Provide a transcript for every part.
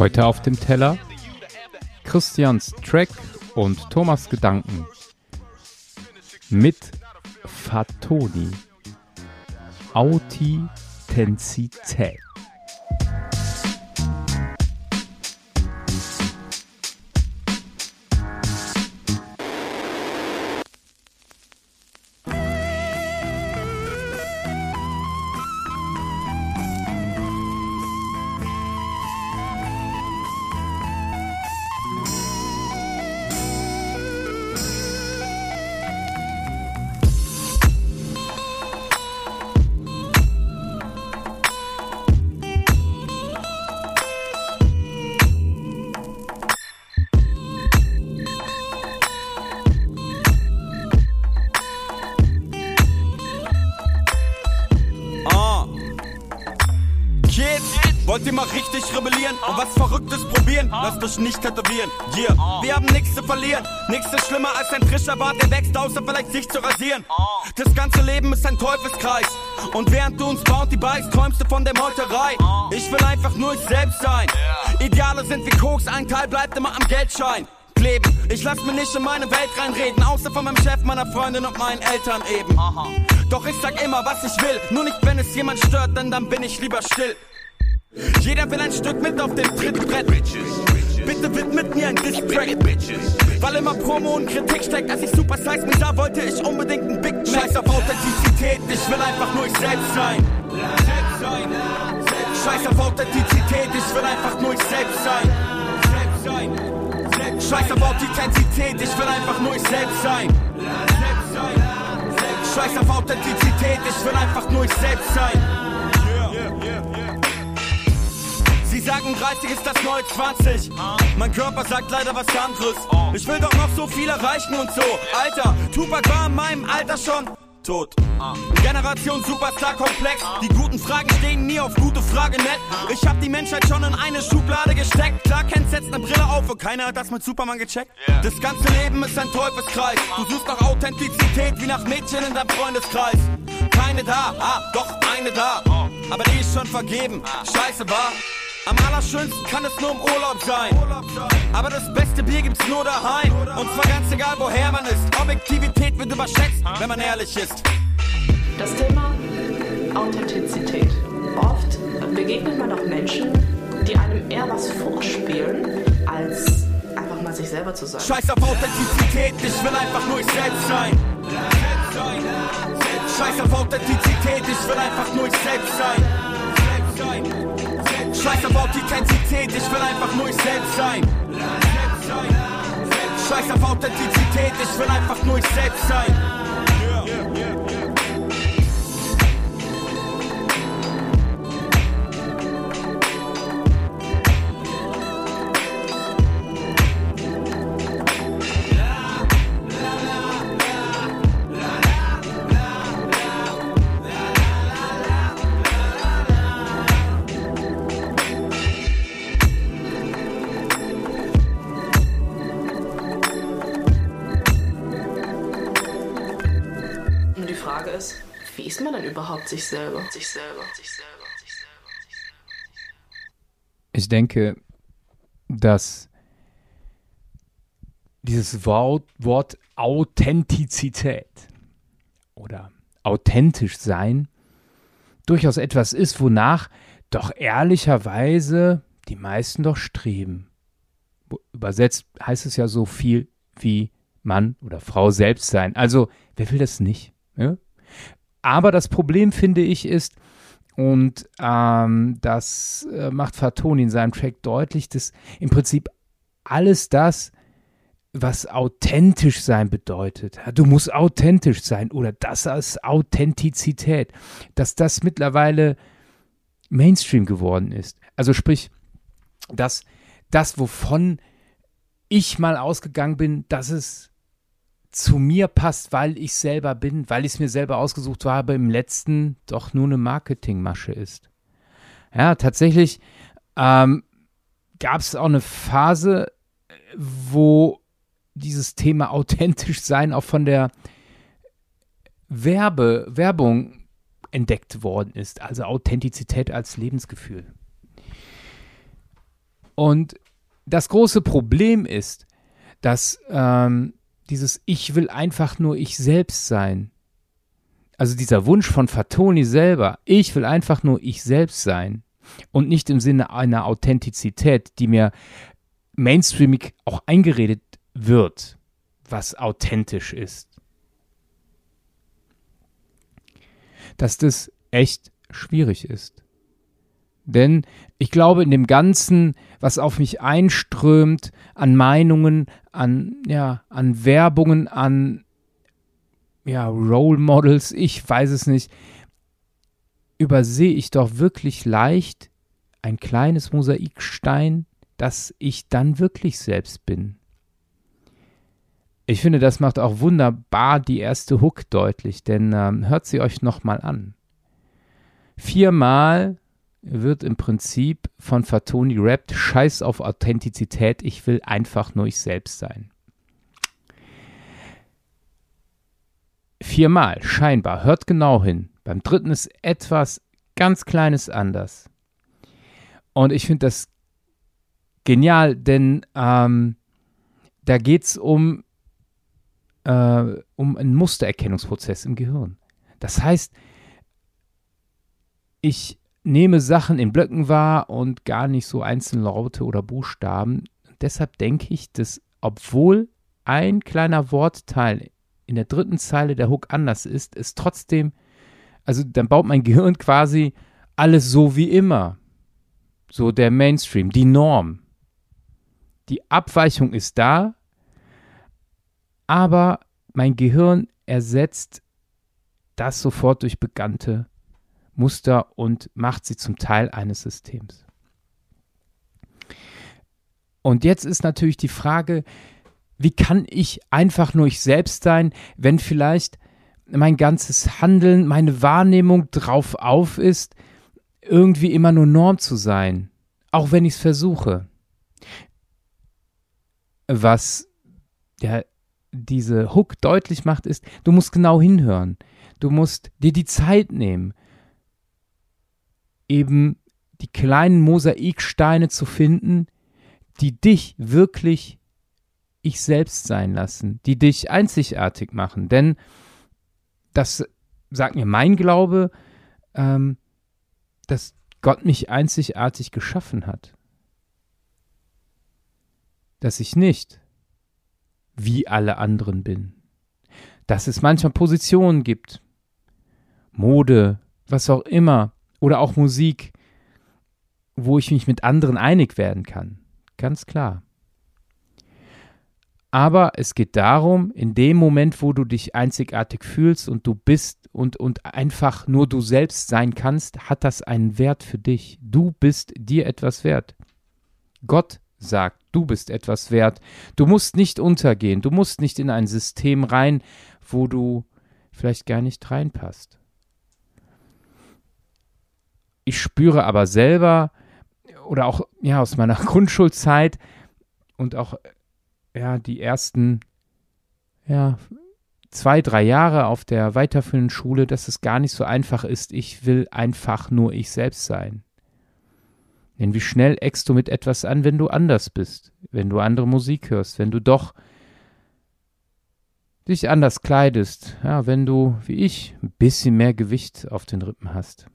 Heute auf dem Teller Christians Track und Thomas Gedanken mit Fatoni. Authentizität. Lasst euch nicht tätowieren. Yeah. Wir haben nichts zu verlieren. Nichts ist schlimmer als ein frischer Bart, der wächst, außer vielleicht sich zu rasieren. Das ganze Leben ist ein Teufelskreis. Und während du uns Bounty beißt, träumst du von der Meuterei. Ich will einfach nur ich selbst sein. Ideale sind wie Koks, ein Teil bleibt immer am Geldschein. Kleben. Ich lass mir nicht in meine Welt reinreden, außer von meinem Chef, meiner Freundin und meinen Eltern eben. Doch ich sag immer, was ich will, nur nicht, wenn es jemand stört, denn dann bin ich lieber still. Jeder will ein Stück mit auf dem Trittbrett. Bitte widmet mir ein Distrack. Weil immer Promo und Kritik steckt, als ich Super Size Me sah, wollte ich unbedingt ein Big Mac. Scheiß auf Authentizität, ich will einfach nur ich selbst sein. Scheiß auf Authentizität, ich will einfach nur ich selbst sein. Scheiß auf Authentizität, ich will einfach nur ich selbst sein. Scheiß auf Authentizität, ich will einfach nur ich selbst sein. Sie sagen 30 ist das neue 20. Mein Körper sagt leider was anderes. Ich will doch noch so viel erreichen und so. Alter, Tupac war in meinem Alter schon tot. Generation Superstar komplex. Die guten Fragen stehen nie auf gute Frage net. Ich hab die Menschheit schon in eine Schublade gesteckt. Klar, Ken setzt ne Brille auf und keiner hat das mit Superman gecheckt. Das ganze Leben ist ein Teufelskreis. Du suchst nach Authentizität wie nach Mädchen in deinem Freundeskreis. Keine da, ah, doch eine da. Aber die ist schon vergeben. Scheiße war. Am allerschönsten kann es nur im Urlaub sein. Aber das beste Bier gibt's nur daheim. Und zwar ganz egal, woher man ist. Objektivität wird überschätzt, wenn man ehrlich ist. Das Thema Authentizität. Oft begegnet man auch Menschen, die einem eher was vorspielen, als einfach mal sich selber zu sein. Scheiß auf Authentizität, ich will einfach nur ich selbst sein. Scheiß auf Authentizität, ich will einfach nur ich selbst sein. Scheiß auf Authentizität, ich will einfach nur ich selbst sein. Scheiß auf Authentizität, ich will einfach nur ich selbst sein. Frage ist, wie ist man denn überhaupt sich selber? Sich selber, sich selber, sich selber, sich selber. Ich denke, dass dieses Wort, Wort Authentizität oder authentisch sein durchaus etwas ist, wonach doch ehrlicherweise die meisten doch streben. Übersetzt heißt es ja so viel wie Mann oder Frau selbst sein. Also, wer will das nicht? Ja? Aber das Problem, finde ich, ist, und ähm, das äh, macht Fatoni in seinem Track deutlich, dass im Prinzip alles das, was authentisch sein bedeutet, du musst authentisch sein oder das ist Authentizität, dass das mittlerweile Mainstream geworden ist. Also sprich, dass das, wovon ich mal ausgegangen bin, dass es zu mir passt, weil ich selber bin, weil ich es mir selber ausgesucht habe, im letzten doch nur eine Marketingmasche ist. Ja, tatsächlich ähm, gab es auch eine Phase, wo dieses Thema authentisch sein auch von der Werbe, Werbung entdeckt worden ist, also Authentizität als Lebensgefühl. Und das große Problem ist, dass ähm, dieses Ich will einfach nur ich selbst sein. Also dieser Wunsch von Fatoni selber, ich will einfach nur ich selbst sein und nicht im Sinne einer Authentizität, die mir mainstreamig auch eingeredet wird, was authentisch ist. Dass das echt schwierig ist. Denn ich glaube, in dem Ganzen, was auf mich einströmt, an Meinungen, an, ja, an Werbungen, an ja, Role Models, ich weiß es nicht, übersehe ich doch wirklich leicht ein kleines Mosaikstein, dass ich dann wirklich selbst bin. Ich finde, das macht auch wunderbar die erste Hook deutlich, denn ähm, hört sie euch nochmal an. Viermal wird im Prinzip von Fatoni rappt, scheiß auf Authentizität, ich will einfach nur ich selbst sein. Viermal, scheinbar, hört genau hin. Beim dritten ist etwas ganz Kleines anders. Und ich finde das genial, denn ähm, da geht es um, äh, um einen Mustererkennungsprozess im Gehirn. Das heißt, ich nehme Sachen in Blöcken wahr und gar nicht so einzelne Laute oder Buchstaben. Deshalb denke ich, dass obwohl ein kleiner Wortteil in der dritten Zeile der Hook anders ist, ist trotzdem, also dann baut mein Gehirn quasi alles so wie immer. So der Mainstream, die Norm. Die Abweichung ist da, aber mein Gehirn ersetzt das sofort durch bekannte Muster und macht sie zum Teil eines Systems. Und jetzt ist natürlich die Frage, wie kann ich einfach nur ich selbst sein, wenn vielleicht mein ganzes Handeln, meine Wahrnehmung drauf auf ist, irgendwie immer nur Norm zu sein, auch wenn ich es versuche. Was ja, diese Hook deutlich macht, ist, du musst genau hinhören. Du musst dir die Zeit nehmen eben die kleinen Mosaiksteine zu finden, die dich wirklich ich selbst sein lassen, die dich einzigartig machen. Denn das sagt mir mein Glaube, ähm, dass Gott mich einzigartig geschaffen hat. Dass ich nicht wie alle anderen bin. Dass es manchmal Positionen gibt, Mode, was auch immer, oder auch Musik, wo ich mich mit anderen einig werden kann. Ganz klar. Aber es geht darum, in dem Moment, wo du dich einzigartig fühlst und du bist und, und einfach nur du selbst sein kannst, hat das einen Wert für dich. Du bist dir etwas wert. Gott sagt, du bist etwas wert. Du musst nicht untergehen. Du musst nicht in ein System rein, wo du vielleicht gar nicht reinpasst. Ich spüre aber selber oder auch ja aus meiner Grundschulzeit und auch ja die ersten ja zwei drei Jahre auf der weiterführenden Schule, dass es gar nicht so einfach ist. Ich will einfach nur ich selbst sein. Denn wie schnell eckst du mit etwas an, wenn du anders bist, wenn du andere Musik hörst, wenn du doch dich anders kleidest, ja, wenn du, wie ich, ein bisschen mehr Gewicht auf den Rippen hast.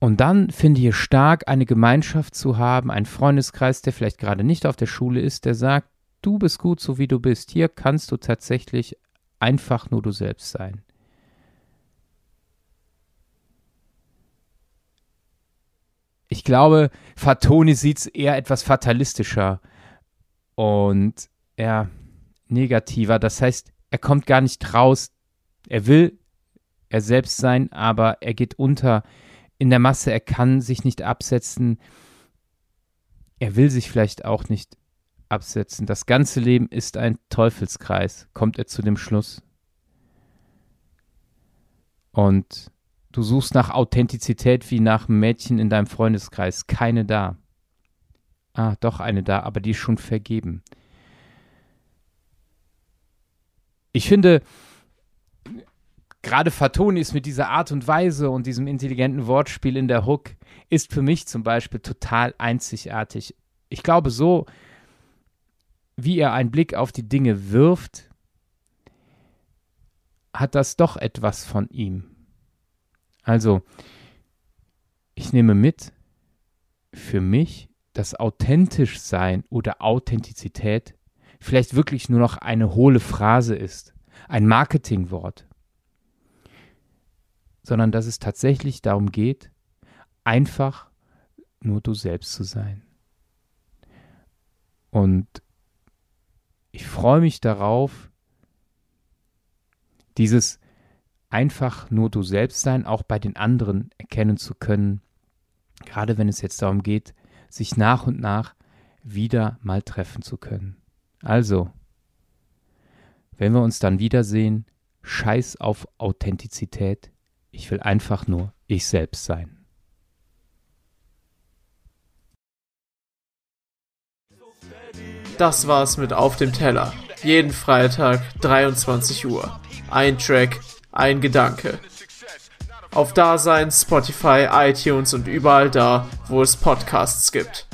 Und dann finde ich es stark, eine Gemeinschaft zu haben, einen Freundeskreis, der vielleicht gerade nicht auf der Schule ist, der sagt, du bist gut so wie du bist. Hier kannst du tatsächlich einfach nur du selbst sein. Ich glaube, Fatoni sieht es eher etwas fatalistischer und eher negativer. Das heißt, er kommt gar nicht raus. Er will er selbst sein, aber er geht unter in der Masse, er kann sich nicht absetzen, er will sich vielleicht auch nicht absetzen. Das ganze Leben ist ein Teufelskreis, kommt er zu dem Schluss. Und du suchst nach Authentizität wie nach Mädchen in deinem Freundeskreis, keine da. Ah, doch eine da, aber die ist schon vergeben. Ich finde, gerade Fatoni ist mit dieser Art und Weise und diesem intelligenten Wortspiel in der Hook, ist für mich zum Beispiel total einzigartig. Ich glaube, so wie er einen Blick auf die Dinge wirft, hat das doch etwas von ihm. Also, ich nehme mit, für mich das authentisch sein oder Authentizität vielleicht wirklich nur noch eine hohle Phrase ist, ein Marketingwort, sondern dass es tatsächlich darum geht, einfach nur du selbst zu sein. Und ich freue mich darauf, dieses einfach nur du selbst sein auch bei den anderen erkennen zu können, gerade wenn es jetzt darum geht, sich nach und nach wieder mal treffen zu können. Also, wenn wir uns dann wiedersehen, scheiß auf Authentizität, ich will einfach nur ich selbst sein. Das war's mit Auf dem Teller. Jeden Freitag 23 Uhr. Ein Track, ein Gedanke. Auf Dasein, Spotify, iTunes und überall da, wo es Podcasts gibt.